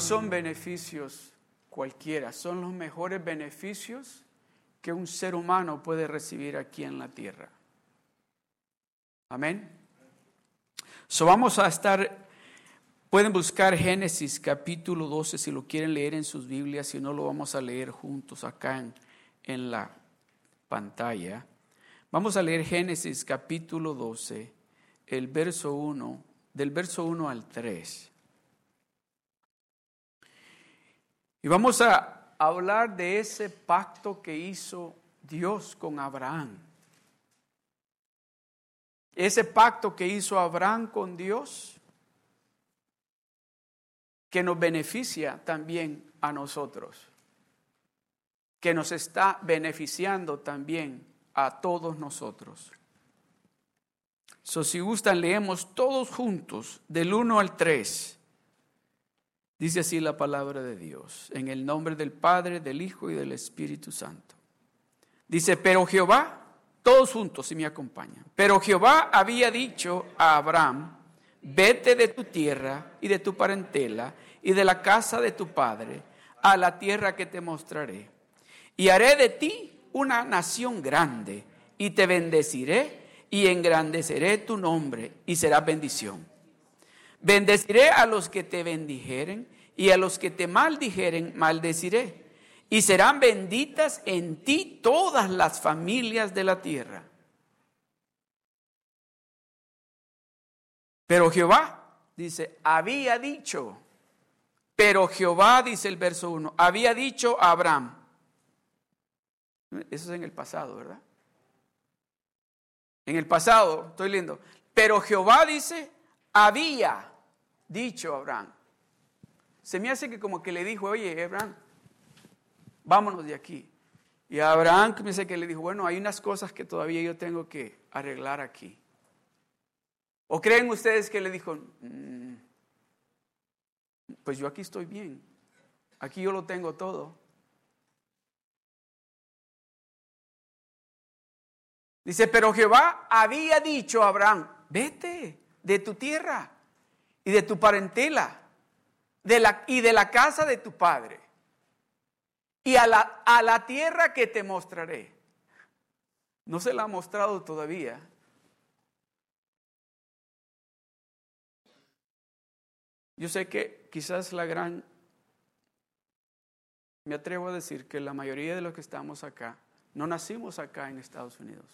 son beneficios cualquiera, son los mejores beneficios que un ser humano puede recibir aquí en la tierra. Amén. So vamos a estar, pueden buscar Génesis capítulo 12 si lo quieren leer en sus Biblias, si no lo vamos a leer juntos acá en, en la pantalla. Vamos a leer Génesis capítulo 12, el verso 1, del verso 1 al 3. Y vamos a hablar de ese pacto que hizo Dios con Abraham. Ese pacto que hizo Abraham con Dios, que nos beneficia también a nosotros, que nos está beneficiando también a todos nosotros. So, si gustan, leemos todos juntos, del 1 al 3. Dice así la palabra de Dios, en el nombre del Padre, del Hijo y del Espíritu Santo. Dice, pero Jehová todos juntos, si me acompañan. Pero Jehová había dicho a Abraham, vete de tu tierra y de tu parentela y de la casa de tu padre a la tierra que te mostraré. Y haré de ti una nación grande y te bendeciré y engrandeceré tu nombre y será bendición. Bendeciré a los que te bendijeren y a los que te maldijeren maldeciré y serán benditas en ti todas las familias de la tierra. Pero Jehová, dice, había dicho, pero Jehová, dice el verso 1, había dicho a Abraham, eso es en el pasado, ¿verdad? En el pasado, estoy leyendo, pero Jehová dice, había dicho a Abraham. Se me hace que como que le dijo, oye, Abraham, vámonos de aquí. Y Abraham dice que le dijo, bueno, hay unas cosas que todavía yo tengo que arreglar aquí. ¿O creen ustedes que le dijo, mm, pues yo aquí estoy bien, aquí yo lo tengo todo? Dice, pero Jehová había dicho a Abraham, vete de tu tierra y de tu parentela de la, y de la casa de tu padre y a la, a la tierra que te mostraré. No se la ha mostrado todavía. Yo sé que quizás la gran, me atrevo a decir que la mayoría de los que estamos acá, no nacimos acá en Estados Unidos.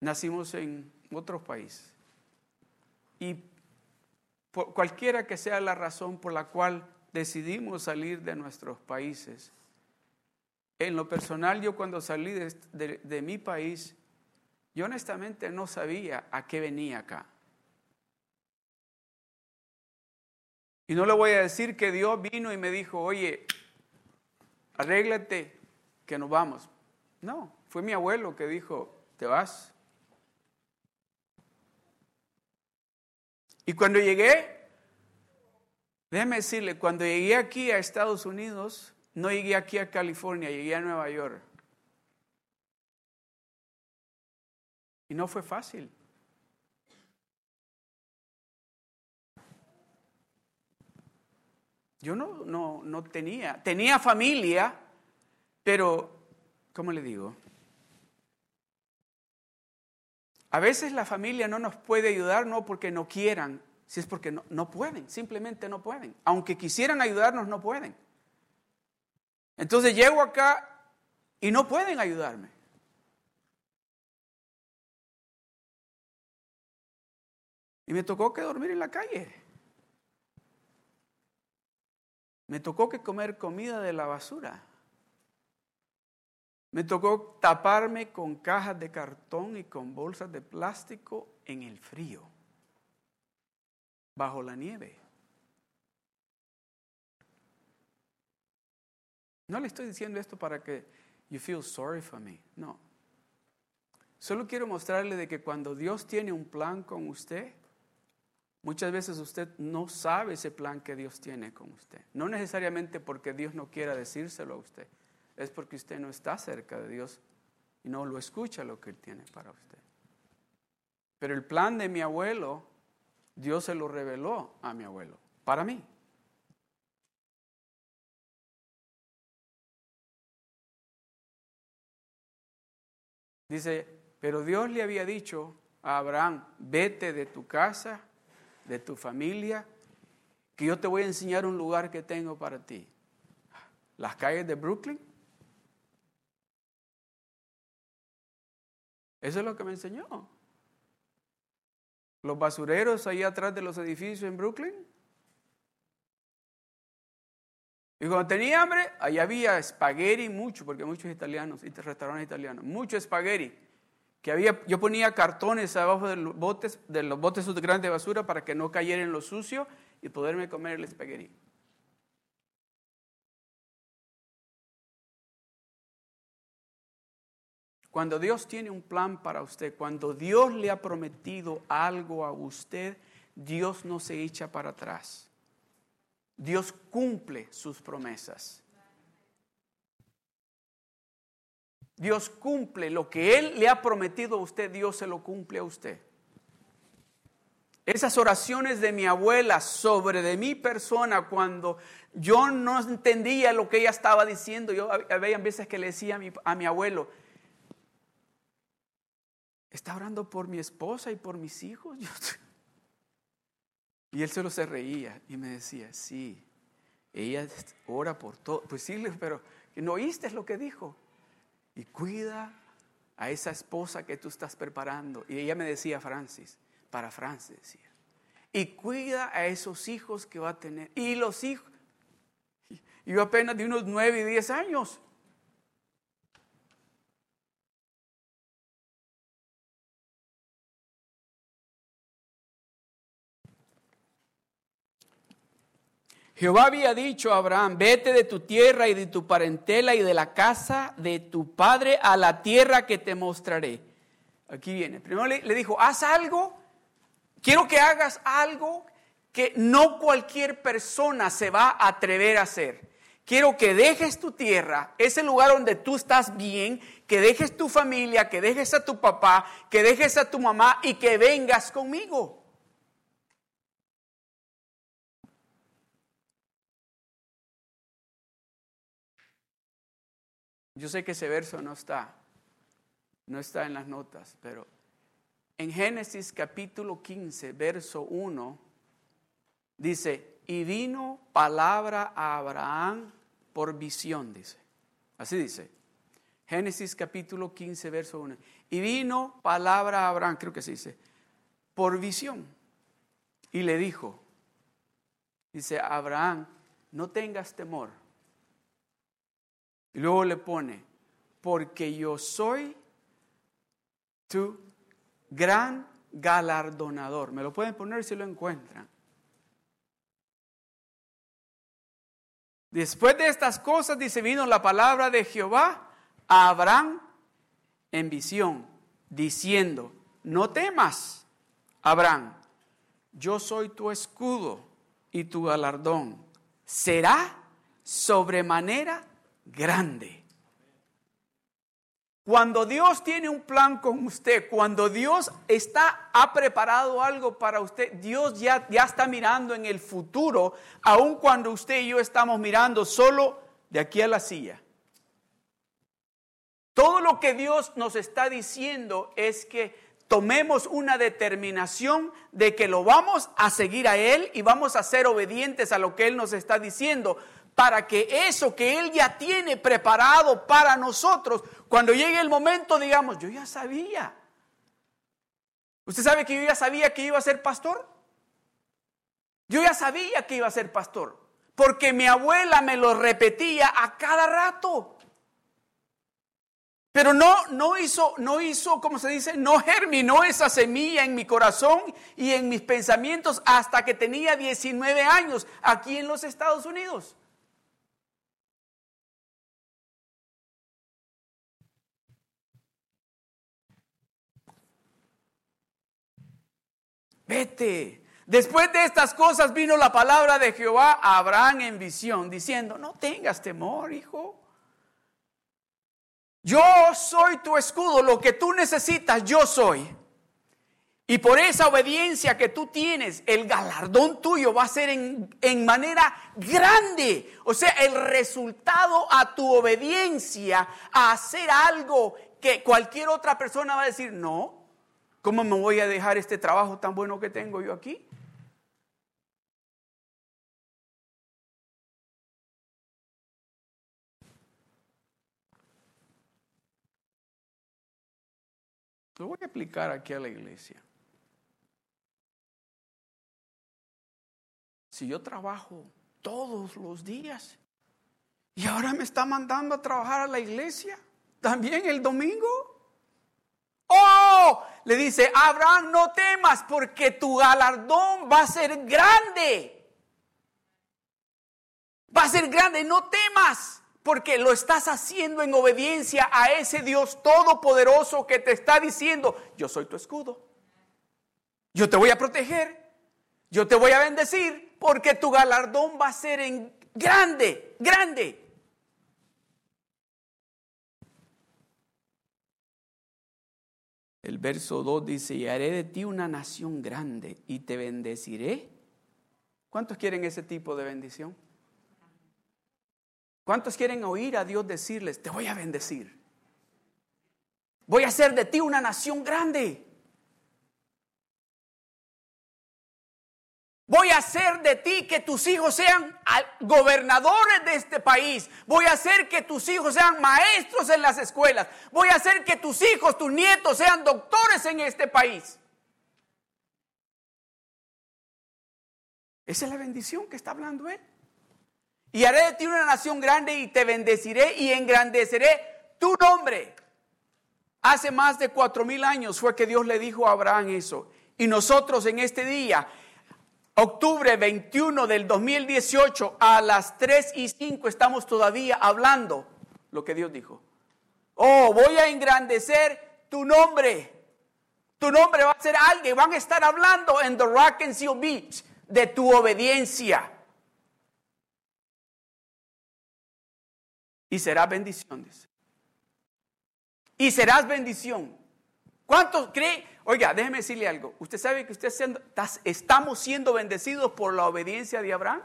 Nacimos en otro país. Y cualquiera que sea la razón por la cual decidimos salir de nuestros países. En lo personal, yo cuando salí de, mi país, yo honestamente no sabía a qué venía acá. Y no le voy a decir que Dios vino y me dijo, oye, arréglate, que nos vamos. No, fue mi abuelo que dijo, te vas. Y cuando llegué, Déjeme decirle, cuando llegué aquí a Estados Unidos, no llegué aquí a California, llegué a Nueva York. Y no fue fácil. Yo no, no, no tenía, tenía familia, pero, ¿cómo le digo? A veces la familia no nos puede ayudar, no porque no quieran, si es porque no, pueden, simplemente no pueden. Aunque quisieran ayudarnos, no pueden. Entonces llego acá y no pueden ayudarme. Y me tocó que dormir en la calle. Me tocó que comer comida de la basura. Me tocó taparme con cajas de cartón y con bolsas de plástico en el frío bajo la nieve. No le estoy diciendo esto para que you feel sorry for me. No. Solo quiero mostrarle de que cuando Dios tiene un plan con usted, muchas veces usted no sabe ese plan que Dios tiene con usted. No necesariamente porque Dios no quiera decírselo a usted, es porque usted no está cerca de Dios y no lo escucha lo que Él tiene para usted. Pero el plan de mi abuelo Dios se lo reveló a mi abuelo, para mí. Dice, pero Dios le había dicho a Abraham, vete de tu casa, de tu familia, que yo te voy a enseñar un lugar que tengo para ti. Las calles de Brooklyn. Eso es lo que me enseñó. Los basureros ahí atrás de los edificios en Brooklyn. Y cuando tenía hambre, ahí había espagueti mucho, porque muchos italianos, restaurantes italianos, mucho espagueti. Que había, yo ponía cartones abajo de los botes, de los botes grandes de basura para que no cayera en lo sucio y poderme comer el espagueti. Cuando Dios tiene un plan para usted, cuando Dios le ha prometido algo a usted, Dios no se echa para atrás. Dios cumple sus promesas. Dios cumple lo que Él le ha prometido a usted, Dios se lo cumple a usted. Esas oraciones de mi abuela sobre de mi persona cuando yo no entendía lo que ella estaba diciendo, yo había veces que le decía a mi, a mi abuelo, está orando por mi esposa y por mis hijos. Y él solo se reía y me decía, sí, ella ora por todo. Pues sí, pero no oíste lo que dijo. Y cuida a esa esposa que tú estás preparando. Y ella me decía, Francis, para Francis. Y cuida a esos hijos que va a tener. Y los hijos. Yo apenas de unos nueve y diez años. Jehová había dicho a Abraham, vete de tu tierra y de tu parentela y de la casa de tu padre a la tierra que te mostraré. Aquí viene. Primero le, le dijo, haz algo, quiero que hagas algo que no cualquier persona se va a atrever a hacer. Quiero que dejes tu tierra, ese lugar donde tú estás bien, que dejes tu familia, que dejes a tu papá, que dejes a tu mamá y que vengas conmigo. Yo sé que ese verso no está, no está en las notas, pero en Génesis capítulo 15, verso 1, dice, y vino palabra a Abraham por visión, dice. Así dice. Génesis capítulo 15, verso 1. Y vino palabra a Abraham, creo que se dice, por visión. Y le dijo, dice, Abraham, no tengas temor y luego le pone, porque yo soy tu gran galardonador. Me lo pueden poner si lo encuentran. Después de estas cosas, dice, vino la palabra de Jehová a Abraham en visión, diciendo, no temas, Abraham, yo soy tu escudo y tu galardón. Será sobremanera grande. Cuando Dios tiene un plan con usted, cuando Dios está, ha preparado algo para usted, Dios ya, ya está mirando en el futuro, aun cuando usted y yo estamos mirando solo de aquí a la silla. Todo lo que Dios nos está diciendo es que tomemos una determinación de que lo vamos a seguir a Él y vamos a ser obedientes a lo que Él nos está diciendo, para que eso que Él ya tiene preparado para nosotros, cuando llegue el momento, digamos, yo ya sabía. ¿Usted sabe que yo ya sabía que iba a ser pastor? Yo ya sabía que iba a ser pastor, porque mi abuela me lo repetía a cada rato. Pero no, no hizo, no hizo, como se dice, no germinó esa semilla en mi corazón y en mis pensamientos hasta que tenía 19 años aquí en los Estados Unidos. Vete. Después de estas cosas vino la palabra de Jehová a Abraham en visión, diciendo, no tengas temor, hijo. Yo soy tu escudo, lo que tú necesitas, yo soy. Y por esa obediencia que tú tienes, el galardón tuyo va a ser en, en, manera grande. O sea, el resultado a tu obediencia, a hacer algo que cualquier otra persona va a decir, no, ¿cómo me voy a dejar este trabajo tan bueno que tengo yo aquí? Lo voy a aplicar aquí a la iglesia. Si yo trabajo todos los días y ahora me está mandando a trabajar a la iglesia, también el domingo. Le dice, Abraham, no temas porque tu galardón va a ser grande. Va a ser grande, no temas porque lo estás haciendo en obediencia a ese Dios todopoderoso que te está diciendo, yo soy tu escudo. Yo te voy a proteger. Yo te voy a bendecir porque tu galardón va a ser en grande, grande. El verso 2 dice, y haré de ti una nación grande y te bendeciré. ¿Cuántos quieren ese tipo de bendición? ¿Cuántos quieren oír a Dios decirles, te voy a bendecir? Voy a hacer de ti una nación grande. Voy a hacer de ti que tus hijos sean gobernadores de este país. Voy a hacer que tus hijos sean maestros en las escuelas. Voy a hacer que tus hijos, tus nietos sean doctores en este país. Esa es la bendición que está hablando él. Y haré de ti una nación grande y te bendeciré y engrandeceré tu nombre. Hace más de cuatro mil años fue que Dios le dijo a Abraham eso. Y nosotros en este día, octubre 21 del 2018, a las 3 y 5 estamos todavía hablando lo que Dios dijo. Oh, voy a engrandecer tu nombre. Tu nombre va a ser alguien. Van a estar hablando en The Rock and Seal Beach de tu obediencia. y serás bendición. Y serás bendición. ¿Cuántos creen? Oiga, déjeme decirle algo. ¿Usted sabe que usted estamos siendo bendecidos por la obediencia de Abraham?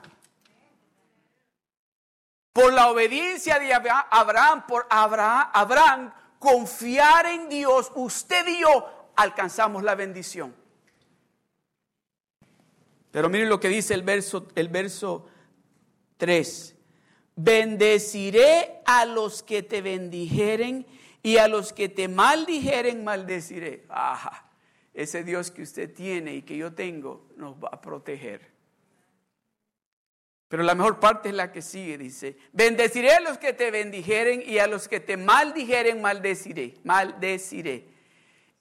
Por la obediencia de Abraham, por Abraham, confiar en Dios, usted y yo alcanzamos la bendición. Pero miren lo que dice el verso, el verso 3 bendeciré a los que te bendijeren y a los que te maldijeren maldeciré. Ajá, ese Dios que usted tiene y que yo tengo nos va a proteger. Pero la mejor parte es la que sigue, dice, bendeciré a los que te bendijeren y a los que te maldijeren maldeciré, maldeciré.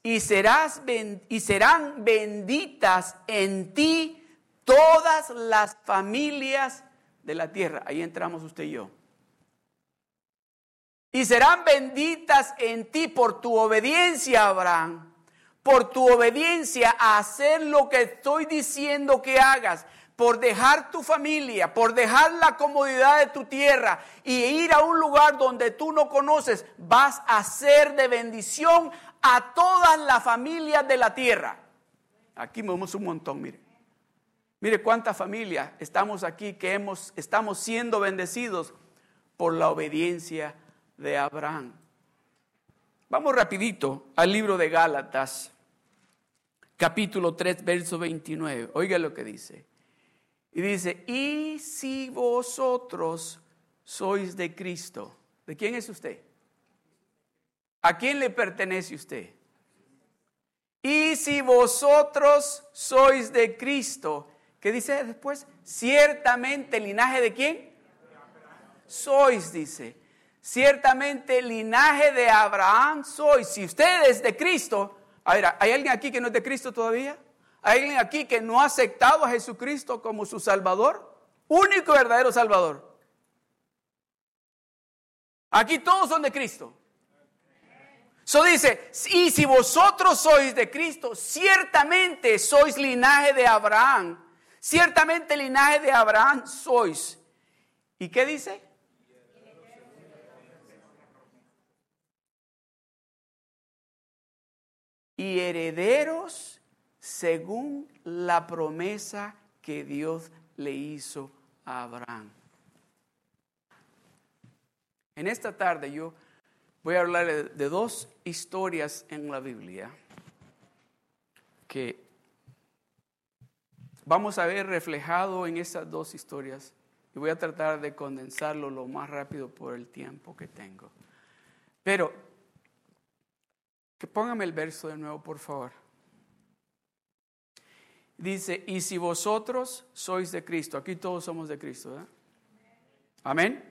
Y, serás y serán benditas en ti todas las familias de la tierra. Ahí entramos usted y yo. Y serán benditas en ti por tu obediencia, Abraham, por tu obediencia a hacer lo que estoy diciendo que hagas, por dejar tu familia, por dejar la comodidad de tu tierra y ir a un lugar donde tú no conoces, vas a ser de bendición a todas las familias de la tierra. Aquí vemos un montón, mire. Mire cuántas familias estamos aquí que hemos, estamos siendo bendecidos por la obediencia de Abraham. Vamos rapidito al libro de Gálatas, capítulo 3, verso 29. Oiga lo que dice. Y dice, y si vosotros sois de Cristo, ¿de quién es usted? ¿A quién le pertenece usted? Y si vosotros sois de Cristo, ¿Qué dice después? Ciertamente linaje de quién? Sois, dice. Ciertamente linaje de Abraham sois. Si usted es de Cristo, a ver, ¿hay alguien aquí que no es de Cristo todavía? ¿Hay alguien aquí que no ha aceptado a Jesucristo como su Salvador? Único y verdadero Salvador. Aquí todos son de Cristo. Eso dice, y si vosotros sois de Cristo, ciertamente sois linaje de Abraham Ciertamente linaje de Abraham sois. ¿Y qué dice? Y herederos según la promesa que Dios le hizo a Abraham. En esta tarde yo voy a hablar de dos historias en la Biblia que vamos a ver reflejado en esas dos historias y voy a tratar de condensarlo lo más rápido por el tiempo que tengo. Pero, que póngame el verso de nuevo, por favor. Dice, y si vosotros sois de Cristo, aquí todos somos de Cristo, ¿verdad? Amén.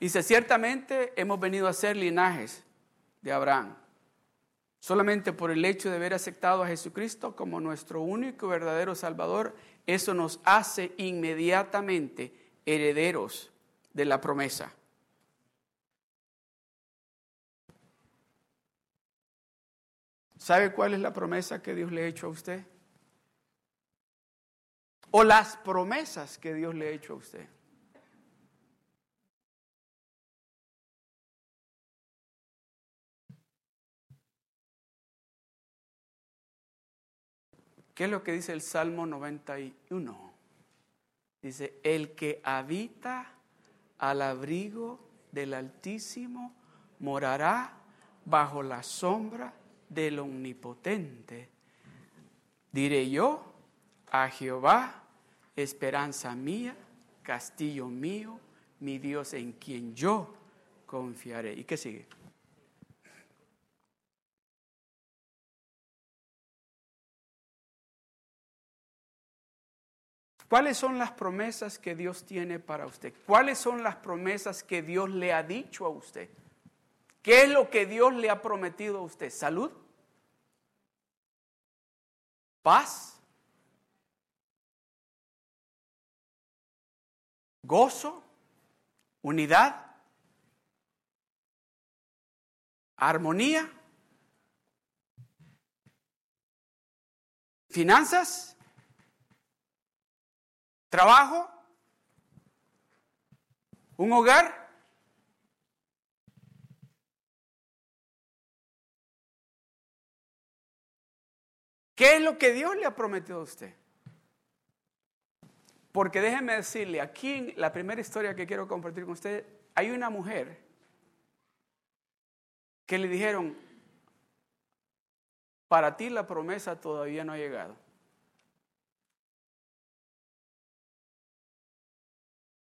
Dice, ciertamente hemos venido a ser linajes de Abraham, solamente por el hecho de haber aceptado a Jesucristo como nuestro único y verdadero Salvador, eso nos hace inmediatamente herederos de la promesa. ¿Sabe cuál es la promesa que Dios le ha hecho a usted? O las promesas que Dios le ha hecho a usted. ¿Qué es lo que dice el Salmo 91? Dice, el que habita al abrigo del Altísimo morará bajo la sombra del Omnipotente. Diré yo a Jehová, esperanza mía, castillo mío, mi Dios en quien yo confiaré. ¿Y qué sigue? ¿Cuáles son las promesas que Dios tiene para usted? ¿Cuáles son las promesas que Dios le ha dicho a usted? ¿Qué es lo que Dios le ha prometido a usted? ¿Salud? ¿Paz? ¿Gozo? ¿Unidad? ¿Armonía? ¿Finanzas? ¿Trabajo? ¿Un hogar? ¿Qué es lo que Dios le ha prometido a usted? Porque déjeme decirle, aquí en la primera historia que quiero compartir con usted, hay una mujer que le dijeron, para ti la promesa todavía no ha llegado.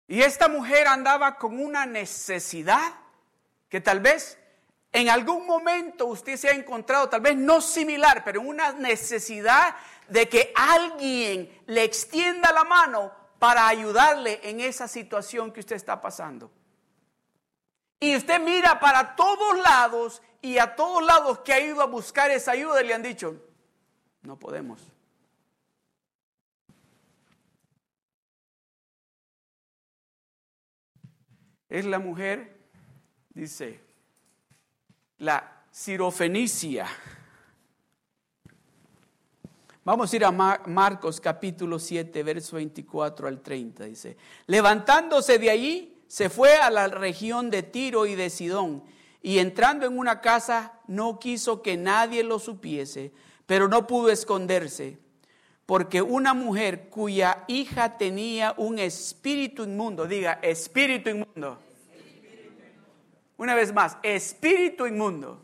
Y esta mujer andaba con una necesidad que tal vez en algún momento usted se ha encontrado, tal vez no similar, pero una necesidad de que alguien le extienda la mano para ayudarle en esa situación que usted está pasando. Y usted mira para todos lados y a todos lados que ha ido a buscar esa ayuda le han dicho, no podemos. es la mujer, dice, la sirofenicia. Vamos a ir a Marcos capítulo 7, verso 24 al 30. Dice, levantándose de allí, se fue a la región de Tiro y de Sidón, y entrando en una casa no quiso que nadie lo supiese, pero no pudo esconderse porque una mujer cuya hija tenía un espíritu inmundo, diga, espíritu inmundo. Una vez más, espíritu inmundo.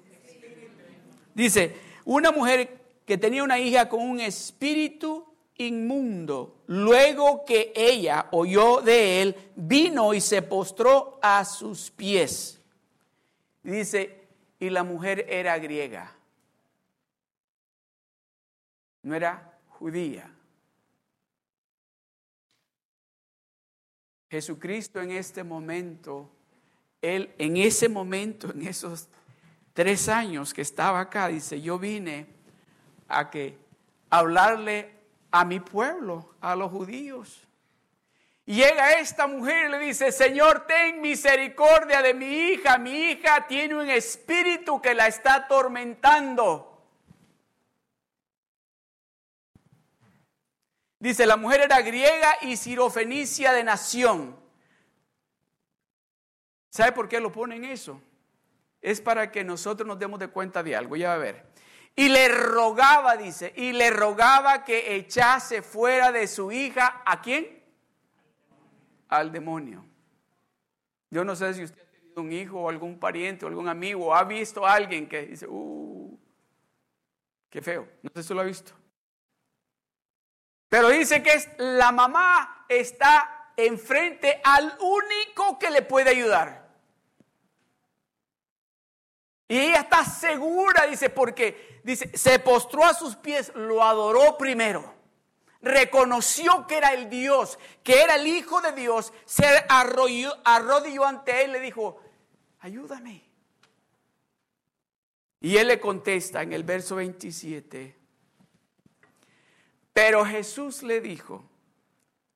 Dice, una mujer que tenía una hija con un espíritu inmundo, luego que ella oyó de él, vino y se postró a sus pies. Dice, y la mujer era griega. No era judía. Jesucristo en este momento, Él en ese momento, en esos tres años que estaba acá, dice, yo vine a que hablarle a mi pueblo, a los judíos. Llega esta mujer y le dice, Señor, ten misericordia de mi hija. Mi hija tiene un espíritu que la está atormentando. Dice, la mujer era griega y sirofenicia de nación. ¿Sabe por qué lo ponen eso? Es para que nosotros nos demos de cuenta de algo, ya va a ver. Y le rogaba, dice, y le rogaba que echase fuera de su hija a quién? Al demonio. Yo no sé si usted ha tenido un hijo o algún pariente o algún amigo o ha visto a alguien que dice, uh, qué feo. No sé si lo ha visto. Pero dice que es, la mamá está enfrente al único que le puede ayudar. Y ella está segura, dice, porque dice, se postró a sus pies, lo adoró primero. Reconoció que era el Dios, que era el Hijo de Dios, se arrodilló, ante él le dijo, ayúdame. Y él le contesta en el verso 27, pero Jesús le dijo,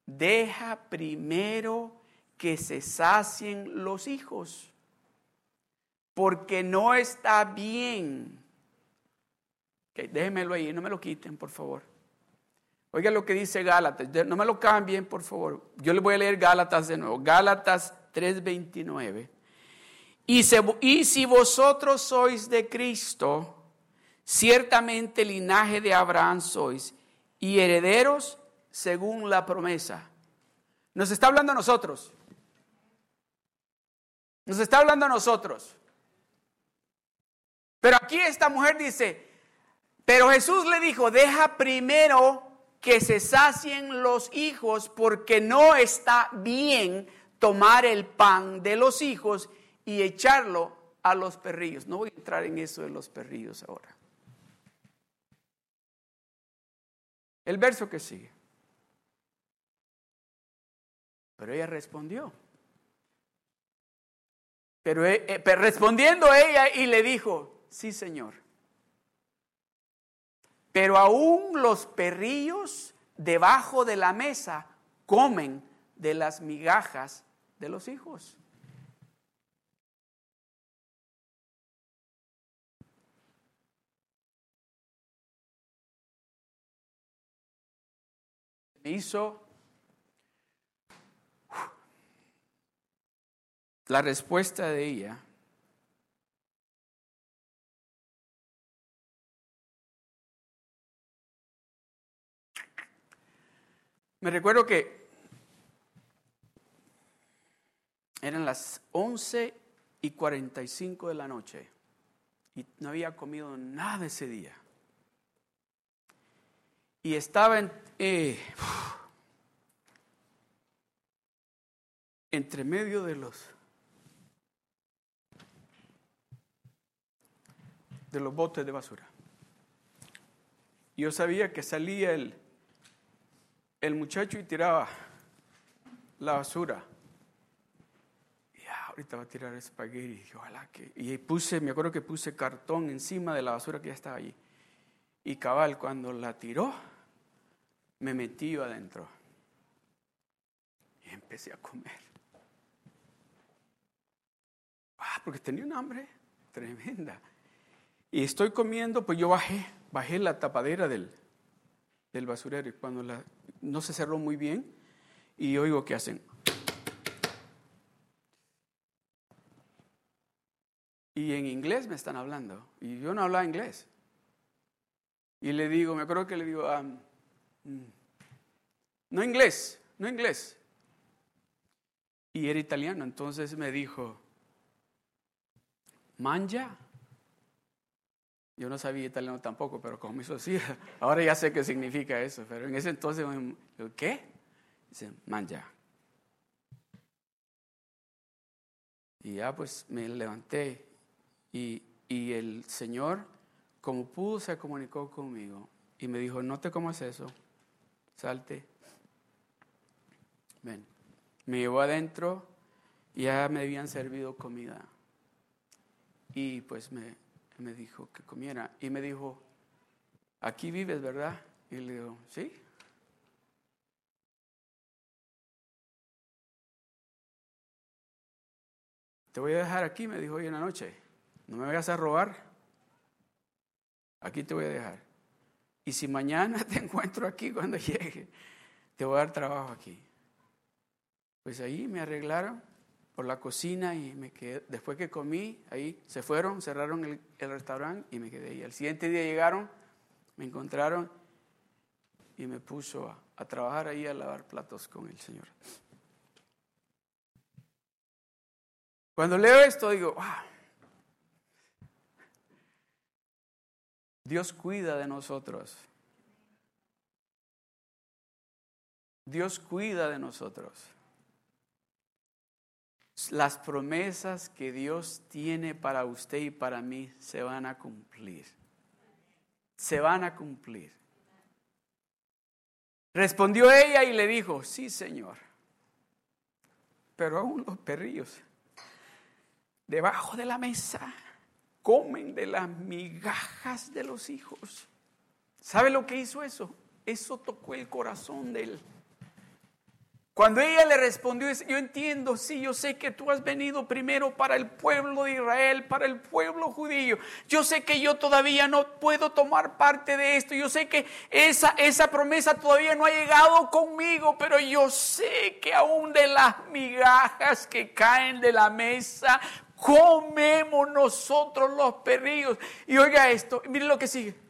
deja primero que se sacien los hijos porque no está bien. Okay, déjenmelo ahí, no me lo quiten, por favor. Oiga lo que dice Gálatas, no me lo cambien, por favor. Yo le voy a leer Gálatas de nuevo. Gálatas 3:29. Y, y si vosotros sois de Cristo, ciertamente linaje de Abraham sois y herederos según la promesa. Nos está hablando a nosotros. Nos está hablando a nosotros. Pero aquí esta mujer dice, pero Jesús le dijo, deja primero que se sacien los hijos porque no está bien tomar el pan de los hijos y echarlo a los perrillos. No voy a entrar en eso de los perrillos ahora. El verso que sigue. Pero ella respondió. Pero, eh, eh, respondiendo ella y le dijo, Sí, Señor. Pero aún los perrillos debajo de la mesa comen de las migajas de los hijos. Me hizo la respuesta de ella Me recuerdo que eran las 11 y 45 de la noche y no había comido nada ese día. Y estaba en, eh, entre medio de los de los botes de basura. Yo sabía que salía el el muchacho y tiraba la basura. Y ahorita va a tirar espagueti. Y. Y puse, me acuerdo que puse cartón encima de la basura que ya estaba allí. Y cabal, cuando la tiró, me metí adentro. Y empecé a comer. Ah, porque tenía un hambre tremenda. Y estoy comiendo, pues yo bajé, bajé la tapadera del, del basurero y cuando la, no se cerró muy bien y oigo que hacen. Y en inglés me están hablando y yo no hablaba inglés. Y le digo, me acuerdo que le digo, um, mm, no inglés, no inglés. Y era italiano, entonces me dijo, manja. Yo no sabía italiano tampoco, pero como hizo así, ahora ya sé qué significa eso. Pero en ese entonces, ¿qué? Dice, manja. Y ya pues me levanté y, y el Señor, como pudo, se comunicó conmigo y me dijo, no te comas eso, salte. Ven. Me llevó adentro y ya me habían servido comida. Y pues me, me dijo que comiera. Y me dijo, aquí vives, ¿verdad? Y le digo, sí. Te voy a dejar aquí, me dijo hoy en la noche. No me vayas a robar. Aquí te voy a dejar. Y si mañana te encuentro aquí cuando llegue, te voy a dar trabajo aquí. Pues ahí me arreglaron por la cocina y me quedé, después que comí, ahí se fueron, cerraron el, restaurante y me quedé ahí. Al siguiente día llegaron, me encontraron y me puso a, a trabajar ahí a lavar platos con el Señor. Cuando leo esto digo, wow, Dios cuida de nosotros. Dios cuida de nosotros. Las promesas que Dios tiene para usted y para mí se van a cumplir. Se van a cumplir. Respondió ella y le dijo, sí, Señor. Pero aún los perrillos debajo de la mesa comen de las migajas de los hijos. ¿Sabe lo que hizo eso? Eso tocó el corazón de él. Cuando ella le respondió, yo entiendo, sí, yo sé que tú has venido primero para el pueblo de Israel, para el pueblo judío. Yo sé que yo todavía no puedo tomar parte de esto. Yo sé que esa, esa promesa todavía no ha llegado conmigo, pero yo sé que aún de las migajas que caen de la mesa, comemos nosotros los perrillos. Y oiga esto, mire lo que sigue.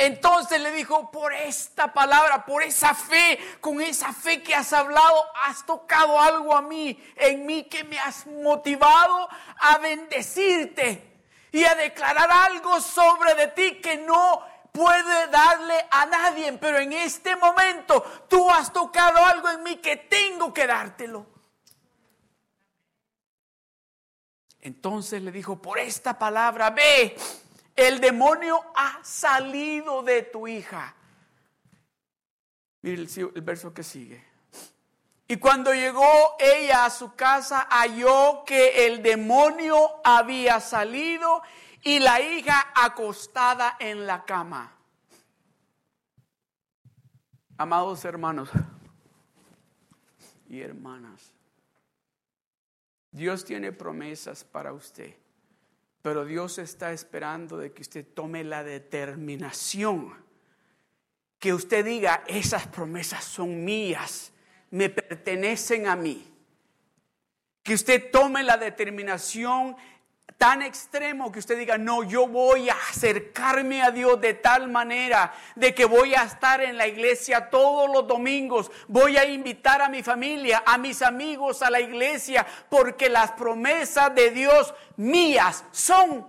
Entonces le dijo, por esta palabra, por esa fe, con esa fe que has hablado, has tocado algo a mí, en mí que me has motivado a bendecirte y a declarar algo sobre de ti que no puede darle a nadie. Pero en este momento tú has tocado algo en mí que tengo que dártelo. Entonces le dijo, por esta palabra, ve el demonio ha salido de tu hija. Mire el, verso que sigue. Y cuando llegó ella a su casa, halló que el demonio había salido y la hija acostada en la cama. Amados hermanos y hermanas, Dios tiene promesas para usted. Pero Dios está esperando de que usted tome la determinación, que usted diga, esas promesas son mías, me pertenecen a mí. Que usted tome la determinación tan extremo que usted diga, no, yo voy a acercarme a Dios de tal manera de que voy a estar en la iglesia todos los domingos, voy a invitar a mi familia, a mis amigos a la iglesia, porque las promesas de Dios mías son.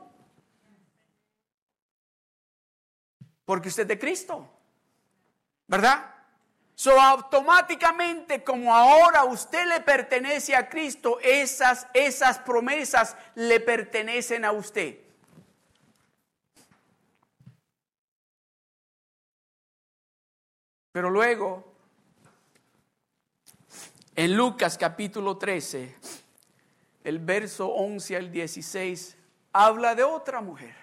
Porque usted es de Cristo, ¿verdad? So automáticamente como ahora usted le pertenece a Cristo, esas, esas promesas le pertenecen a usted. Pero luego, en Lucas capítulo 13, el verso 11 al 16, habla de otra mujer.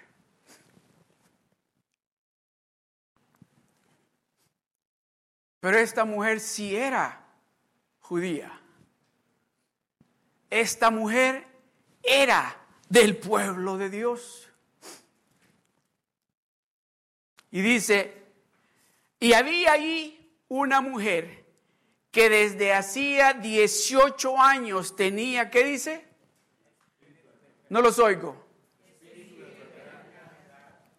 Pero esta mujer sí era judía. Esta mujer era del pueblo de Dios. Y dice, y había ahí una mujer que desde hacía 18 años tenía, ¿qué dice? No los oigo.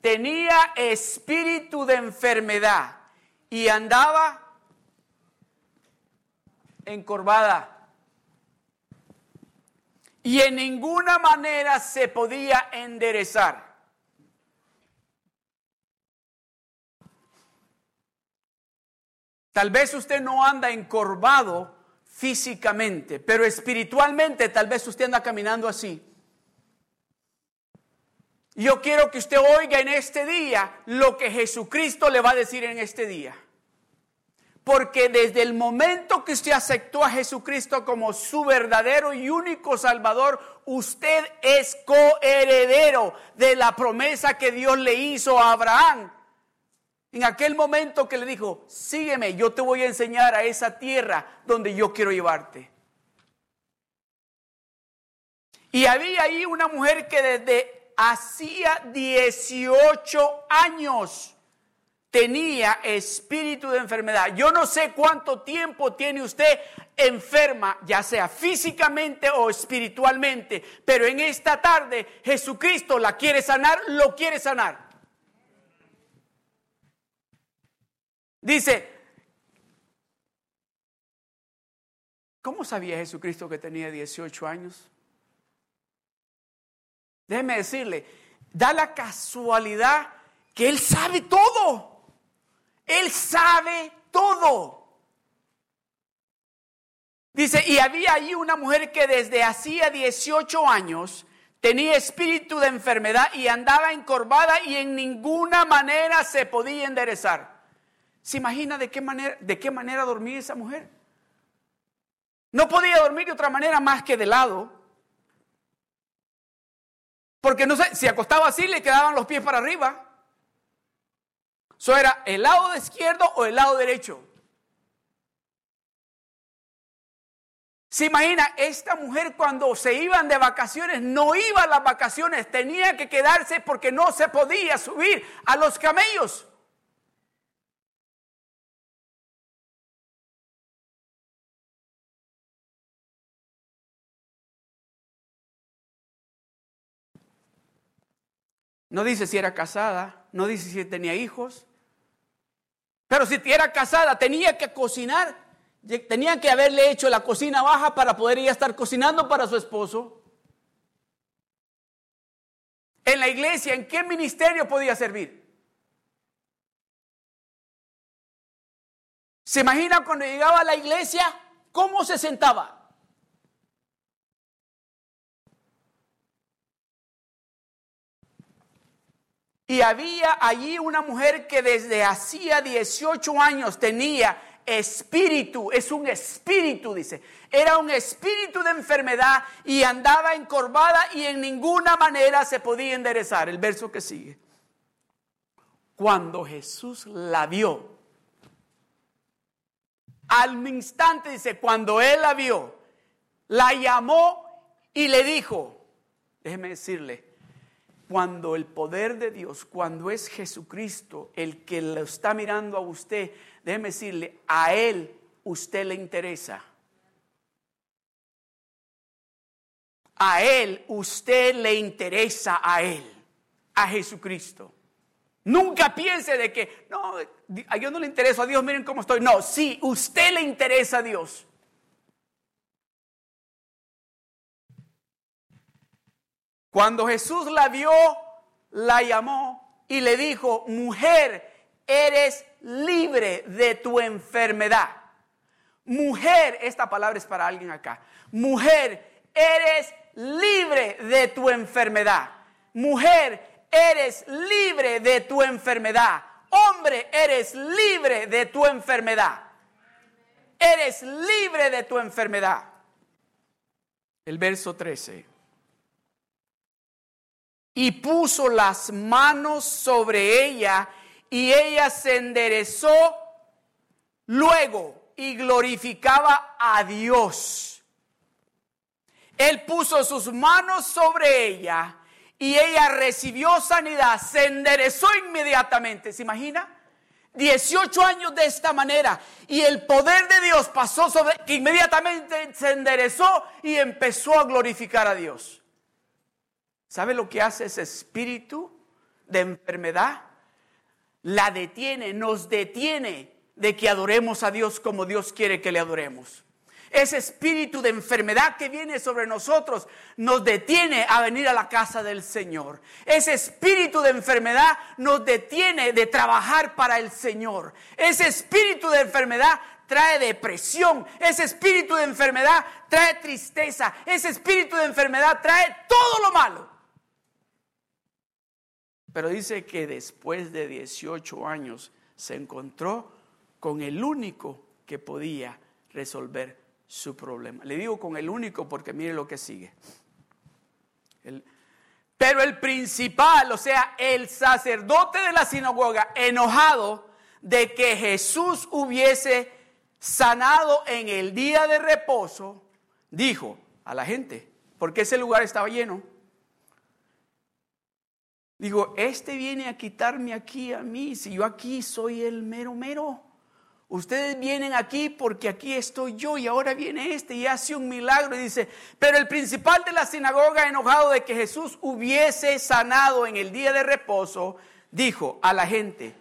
Tenía espíritu de enfermedad y andaba encorvada. Y en ninguna manera se podía enderezar. Tal vez usted no anda encorvado físicamente, pero espiritualmente tal vez usted anda caminando así. Yo quiero que usted oiga en este día lo que Jesucristo le va a decir en este día. Porque desde el momento que usted aceptó a Jesucristo como su verdadero y único Salvador, usted es coheredero de la promesa que Dios le hizo a Abraham. En aquel momento que le dijo, sígueme, yo te voy a enseñar a esa tierra donde yo quiero llevarte. Y había ahí una mujer que desde hacía 18 años tenía espíritu de enfermedad. Yo no sé cuánto tiempo tiene usted enferma, ya sea físicamente o espiritualmente, pero en esta tarde Jesucristo la quiere sanar, lo quiere sanar. Dice, ¿cómo sabía Jesucristo que tenía 18 años? Déjeme decirle, da la casualidad que Él sabe todo. Él sabe todo. Dice, y había allí una mujer que desde hacía 18 años tenía espíritu de enfermedad y andaba encorvada y en ninguna manera se podía enderezar. ¿Se imagina de qué manera, de qué manera dormía esa mujer? No podía dormir de otra manera más que de lado. Porque no sé, si acostaba así le quedaban los pies para arriba. Eso era el lado izquierdo o el lado derecho. Se imagina, esta mujer cuando se iban de vacaciones, no iba a las vacaciones, tenía que quedarse porque no se podía subir a los camellos. No dice si era casada, no dice si tenía hijos, pero si era casada, tenía que cocinar. Tenía que haberle hecho la cocina baja para poder ella estar cocinando para su esposo. En la iglesia, ¿en qué ministerio podía servir? ¿Se imagina cuando llegaba a la iglesia cómo se sentaba? Y había allí una mujer que desde hacía 18 años tenía espíritu, es un espíritu, dice. Era un espíritu de enfermedad y andaba encorvada y en ninguna manera se podía enderezar. El verso que sigue. Cuando Jesús la vio, al instante dice, cuando él la vio, la llamó y le dijo, déjeme decirle, cuando el poder de Dios, cuando es Jesucristo el que lo está mirando a usted, déjeme decirle, a Él usted le interesa. A Él usted le interesa a Él, a Jesucristo. Nunca piense de que, no, yo no le intereso a Dios, miren cómo estoy. No, sí, usted le interesa a Dios. Cuando Jesús la vio, la llamó y le dijo, mujer, eres libre de tu enfermedad. Mujer, esta palabra es para alguien acá. Mujer, eres libre de tu enfermedad. Mujer, eres libre de tu enfermedad. Hombre, eres libre de tu enfermedad. Eres libre de tu enfermedad. El verso 13 y puso las manos sobre ella y ella se enderezó luego y glorificaba a Dios. Él puso sus manos sobre ella y ella recibió sanidad, se enderezó inmediatamente. ¿Se imagina? 18 años de esta manera y el poder de Dios pasó sobre que inmediatamente se enderezó y empezó a glorificar a Dios. ¿Sabe lo que hace ese espíritu de enfermedad? La detiene, nos detiene de que adoremos a Dios como Dios quiere que le adoremos. Ese espíritu de enfermedad que viene sobre nosotros nos detiene a venir a la casa del Señor. Ese espíritu de enfermedad nos detiene de trabajar para el Señor. Ese espíritu de enfermedad trae depresión. Ese espíritu de enfermedad trae tristeza. Ese espíritu de enfermedad trae todo lo malo. Pero dice que después de 18 años se encontró con el único que podía resolver su problema. Le digo con el único porque mire lo que sigue. pero el principal, o sea, el sacerdote de la sinagoga, enojado de que Jesús hubiese sanado en el día de reposo, dijo a la gente, porque ese lugar estaba lleno, Digo, este viene a quitarme aquí a mí, si yo aquí soy el mero mero. Ustedes vienen aquí porque aquí estoy yo y ahora viene este y hace un milagro y dice, pero el principal de la sinagoga enojado de que Jesús hubiese sanado en el día de reposo, dijo a la gente,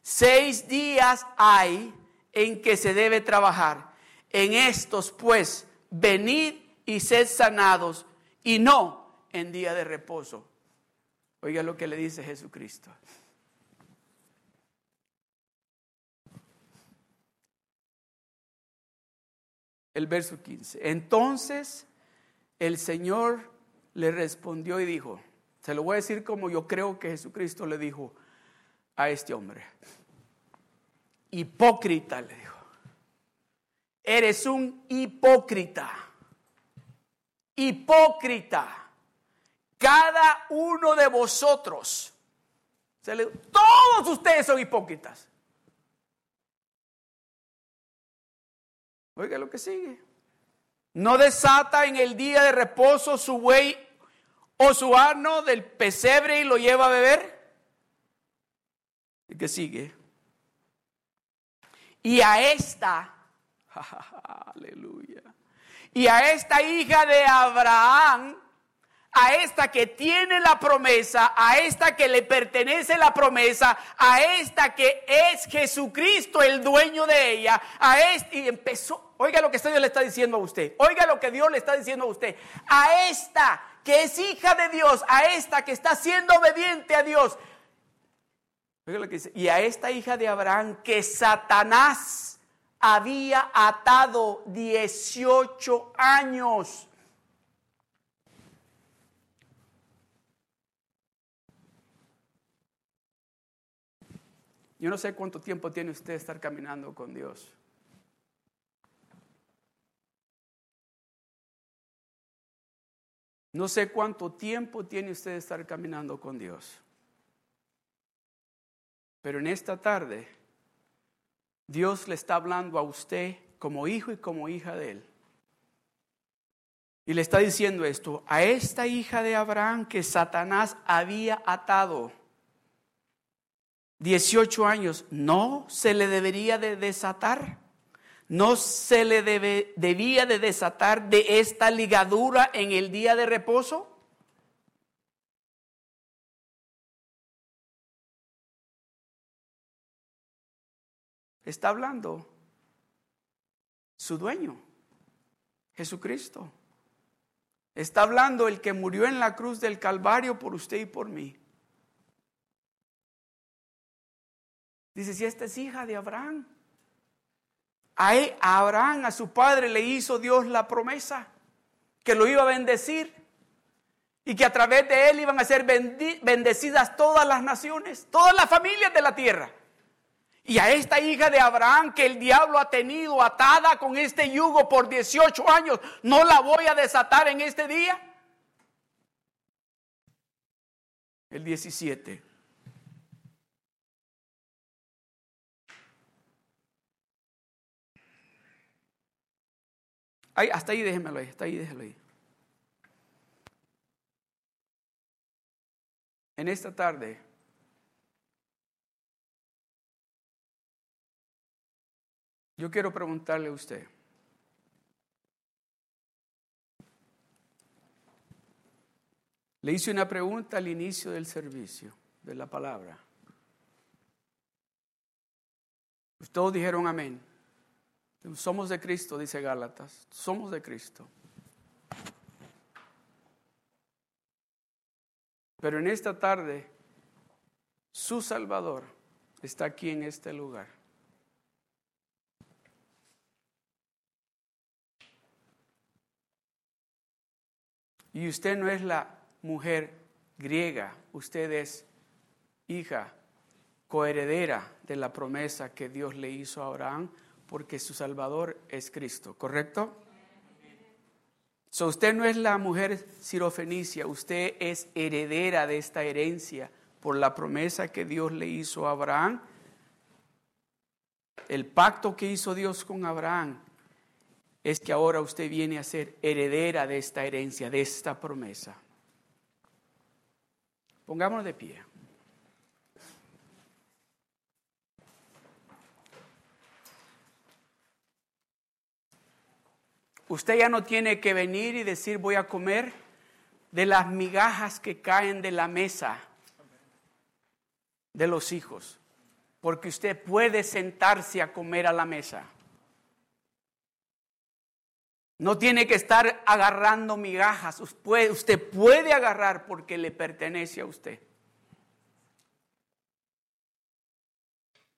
seis días hay en que se debe trabajar. En estos pues, venid y sed sanados y no en día de reposo. Oiga lo que le dice Jesucristo. el verso 15. Entonces el Señor le respondió y dijo, se lo voy a decir como yo creo que Jesucristo le dijo a este hombre. Hipócrita le dijo. Eres un hipócrita. Hipócrita. Cada uno de vosotros. todos ustedes son hipócritas. Oiga lo que sigue. No desata en el día de reposo su buey o su arno del pesebre y lo lleva a beber. ¿Y que sigue? Y a esta, aleluya, y a esta hija de Abraham, a esta que tiene la promesa, a esta que le pertenece la promesa, a esta que es Jesucristo el dueño de ella, a este, y empezó, oiga lo que Dios le está diciendo a usted, oiga lo que Dios le está diciendo a usted, a esta que es hija de Dios, a esta que está siendo obediente a Dios, oiga lo que dice, y a esta hija de Abraham que Satanás había atado 18 años Yo no sé cuánto tiempo tiene usted estar caminando con Dios. No sé cuánto tiempo tiene usted estar caminando con Dios. Pero en esta tarde, Dios le está hablando a usted como hijo y como hija de Él. Y le está diciendo esto, a esta hija de Abraham que Satanás había atado 18 años, ¿no se le debería de desatar? ¿No se le debe, debía de desatar de esta ligadura en el día de reposo? Está hablando su dueño, Jesucristo. Está hablando el que murió en la cruz del Calvario por usted y por mí. Dice, si esta es hija de Abraham. A, Abraham, a su padre, le hizo Dios la promesa que lo iba a bendecir y que a través de él iban a ser bendecidas todas las naciones, todas las familias de la tierra. Y a esta hija de Abraham que el diablo ha tenido atada con este yugo por 18 años, no la voy a desatar en este día. El 17. Hasta ahí déjenmelo ahí, hasta ahí déjenlo ahí. En esta tarde, yo quiero preguntarle a usted, le hice una pregunta al inicio del servicio, de la palabra. Todos dijeron amén. Somos de Cristo, dice Gálatas. Somos de Cristo. Pero en esta tarde, su Salvador está aquí en este lugar. Y usted no es la mujer griega, usted es hija, coheredera de la promesa que Dios le hizo a Abraham porque su Salvador es Cristo, ¿correcto? So, usted no es la mujer sirofenicia, usted es heredera de esta herencia por la promesa que Dios le hizo a Abraham. El pacto que hizo Dios con Abraham es que ahora usted viene a ser heredera de esta herencia, de esta promesa. Pongámonos de pie. Usted ya no tiene que venir y decir voy a comer de las migajas que caen de la mesa de los hijos, porque usted puede sentarse a comer a la mesa. No tiene que estar agarrando migajas, usted puede agarrar porque le pertenece a usted.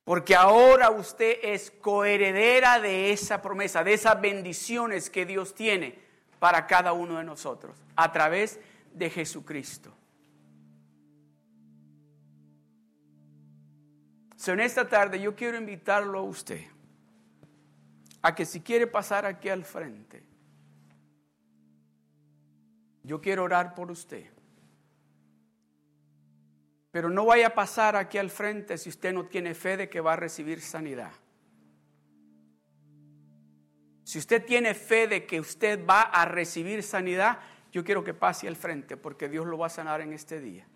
Porque ahora usted es coheredera de esa promesa, de esas bendiciones que Dios tiene para cada uno de nosotros a través de Jesucristo. en esta tarde yo quiero invitarlo a usted a que si quiere pasar aquí al frente, yo quiero orar por usted. Pero no vaya a pasar aquí al frente si usted no tiene fe de que va a recibir sanidad. Si usted tiene fe de que usted va a recibir sanidad, yo quiero que pase al frente porque Dios lo va a sanar en este día.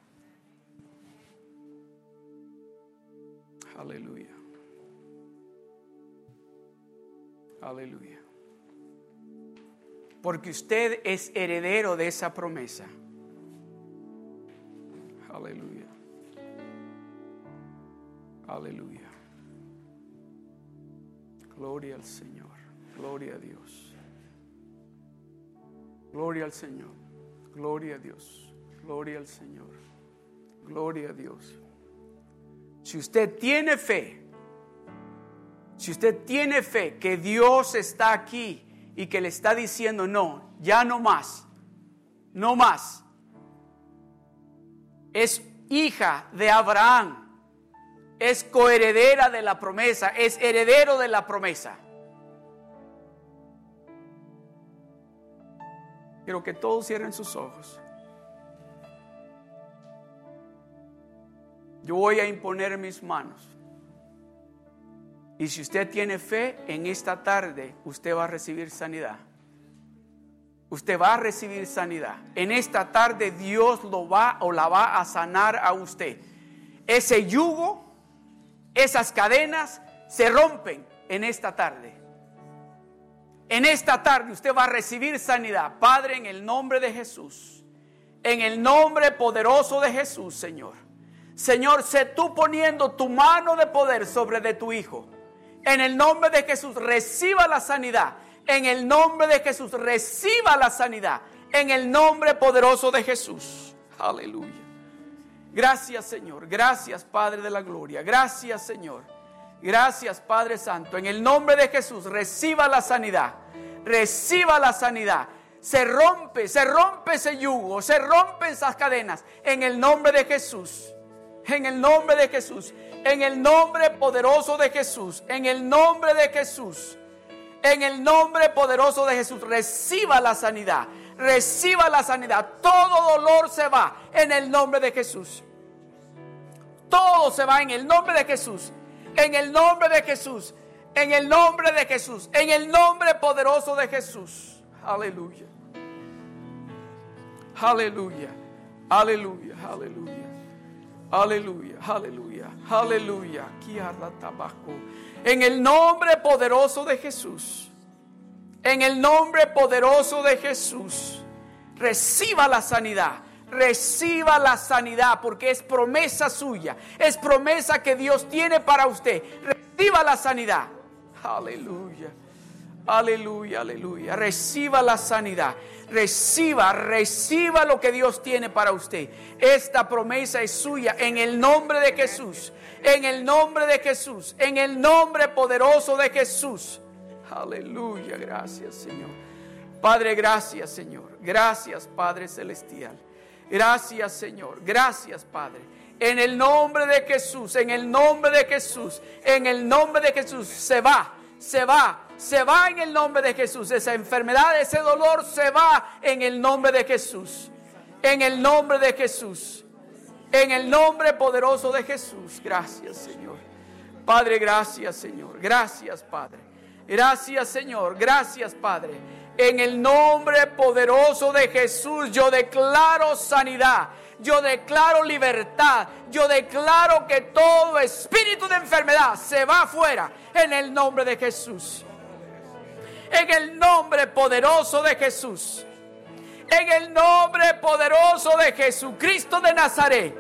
Aleluya. Aleluya. Porque usted es heredero de esa promesa. Aleluya. Aleluya. Gloria al Señor. Gloria a Dios. Gloria al Señor. Gloria a Dios. Gloria al Señor. Gloria a Dios. Si usted tiene fe, si usted tiene fe que Dios está aquí y que le está diciendo, no, ya no más, no más, es hija de Abraham, es coheredera de la promesa, es heredero de la promesa. Quiero que todos cierren sus ojos. Yo voy a imponer mis manos. Y si usted tiene fe, en esta tarde usted va a recibir sanidad. Usted va a recibir sanidad. En esta tarde Dios lo va o la va a sanar a usted. Ese yugo, esas cadenas se rompen en esta tarde. En esta tarde usted va a recibir sanidad. Padre, en el nombre de Jesús. En el nombre poderoso de Jesús, Señor. Señor, sé tú poniendo tu mano de poder sobre de tu Hijo. En el nombre de Jesús, reciba la sanidad. En el nombre de Jesús, reciba la sanidad. En el nombre poderoso de Jesús. Aleluya. Gracias, Señor. Gracias, Padre de la Gloria. Gracias, Señor. Gracias, Padre Santo. En el nombre de Jesús, reciba la sanidad. Reciba la sanidad. Se rompe, se rompe ese yugo, se rompen esas cadenas. En el nombre de Jesús. En el nombre de Jesús. En el nombre poderoso de Jesús. En el nombre de Jesús. En el nombre poderoso de Jesús. Reciba la sanidad. Reciba la sanidad. Todo dolor se va en el nombre de Jesús. Todo se va en el nombre de Jesús. En el nombre de Jesús. En el nombre de Jesús. En el nombre poderoso de Jesús. Aleluya. Aleluya. Aleluya. Aleluya. Aleluya, aleluya, aleluya. En el nombre poderoso de Jesús. En el nombre poderoso de Jesús. Reciba la sanidad. Reciba la sanidad porque es promesa suya. Es promesa que Dios tiene para usted. Reciba la sanidad. Aleluya. Aleluya, aleluya. Reciba la sanidad reciba, reciba lo que Dios tiene para usted. Esta promesa es suya en el nombre de Jesús, en el nombre de Jesús, en el nombre poderoso de Jesús. Aleluya, gracias Señor. Padre, gracias Señor. Gracias Padre Celestial. Gracias Señor. Gracias Padre. En el nombre de Jesús, en el nombre de Jesús, en el nombre de Jesús se va, se va, se va en el nombre de Jesús. Esa enfermedad, ese dolor se va en el nombre de Jesús. En el nombre de Jesús. En el nombre poderoso de Jesús. Gracias, Señor. Padre, gracias, Señor. Gracias, Padre. Gracias, Señor. Gracias, Padre. En el nombre poderoso de Jesús yo declaro sanidad. Yo declaro libertad. Yo declaro que todo espíritu de enfermedad se va afuera en el nombre de Jesús. En el nombre poderoso de Jesús. En el nombre poderoso de Jesucristo de Nazaret.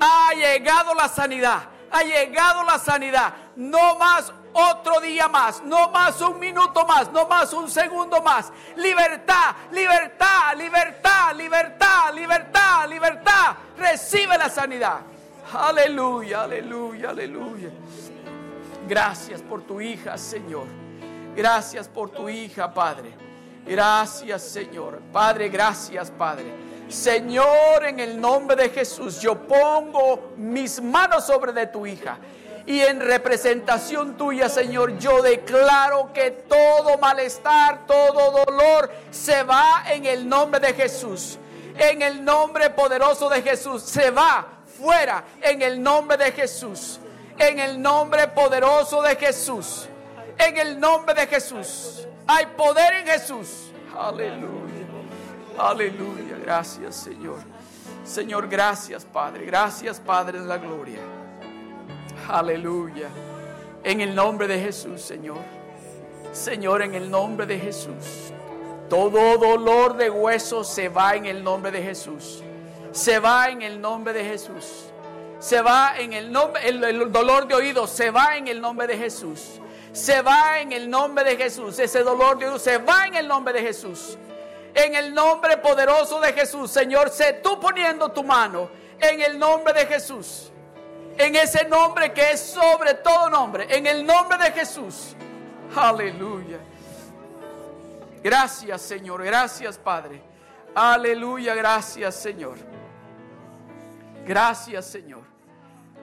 Ha llegado la sanidad. Ha llegado la sanidad. No más otro día más, no más un minuto más, no más un segundo más. Libertad, libertad, libertad, libertad, libertad, libertad. Recibe la sanidad. Aleluya, aleluya, aleluya. Gracias por tu hija, Señor. Gracias por tu hija, Padre. Gracias, Señor. Padre, gracias, Padre. Señor, en el nombre de Jesús, yo pongo mis manos sobre de tu hija. Y en representación tuya, Señor, yo declaro que todo malestar, todo dolor se va en el nombre de Jesús. En el nombre poderoso de Jesús. Se va fuera en el nombre de Jesús. En el nombre poderoso de Jesús. En el nombre de Jesús. Hay poder en Jesús. Aleluya. Aleluya. Gracias, Señor. Señor, gracias, Padre. Gracias, Padre de la gloria. Aleluya. En el nombre de Jesús, Señor. Señor, en el nombre de Jesús. Todo dolor de hueso se va en el nombre de Jesús. Se va en el nombre de Jesús. Se va en el nombre, el, dolor de oído se va en el nombre de Jesús. Se va en el nombre de Jesús. Ese dolor de oído se va en el nombre de Jesús. En el nombre poderoso de Jesús, Señor, sé tú poniendo tu mano en el nombre de Jesús en ese nombre que es sobre todo nombre, en el nombre de Jesús. Aleluya. Gracias Señor, gracias Padre. Aleluya, gracias Señor. Gracias Señor.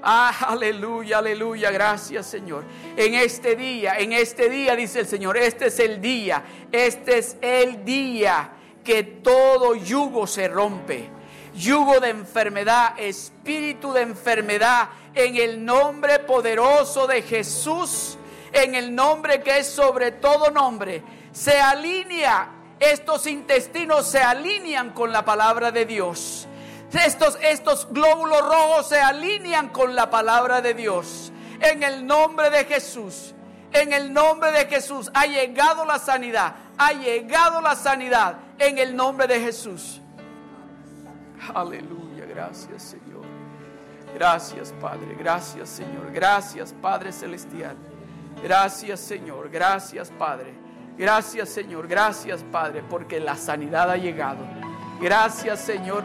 Ah, aleluya, aleluya, gracias Señor. En este día, en este día dice el Señor, este es el día, este es el día que todo yugo se rompe yugo de enfermedad, espíritu de enfermedad, en el nombre poderoso de Jesús, en el nombre que es sobre todo nombre, se alinea, estos intestinos se alinean con la palabra de Dios. Estos, estos glóbulos rojos se alinean con la palabra de Dios. En el nombre de Jesús, en el nombre de Jesús ha llegado la sanidad, ha llegado la sanidad en el nombre de Jesús. Aleluya, gracias Señor. Gracias Padre, gracias Señor, gracias Padre Celestial. Gracias Señor, gracias Padre. Gracias Señor, gracias Padre, porque la sanidad ha llegado. Gracias Señor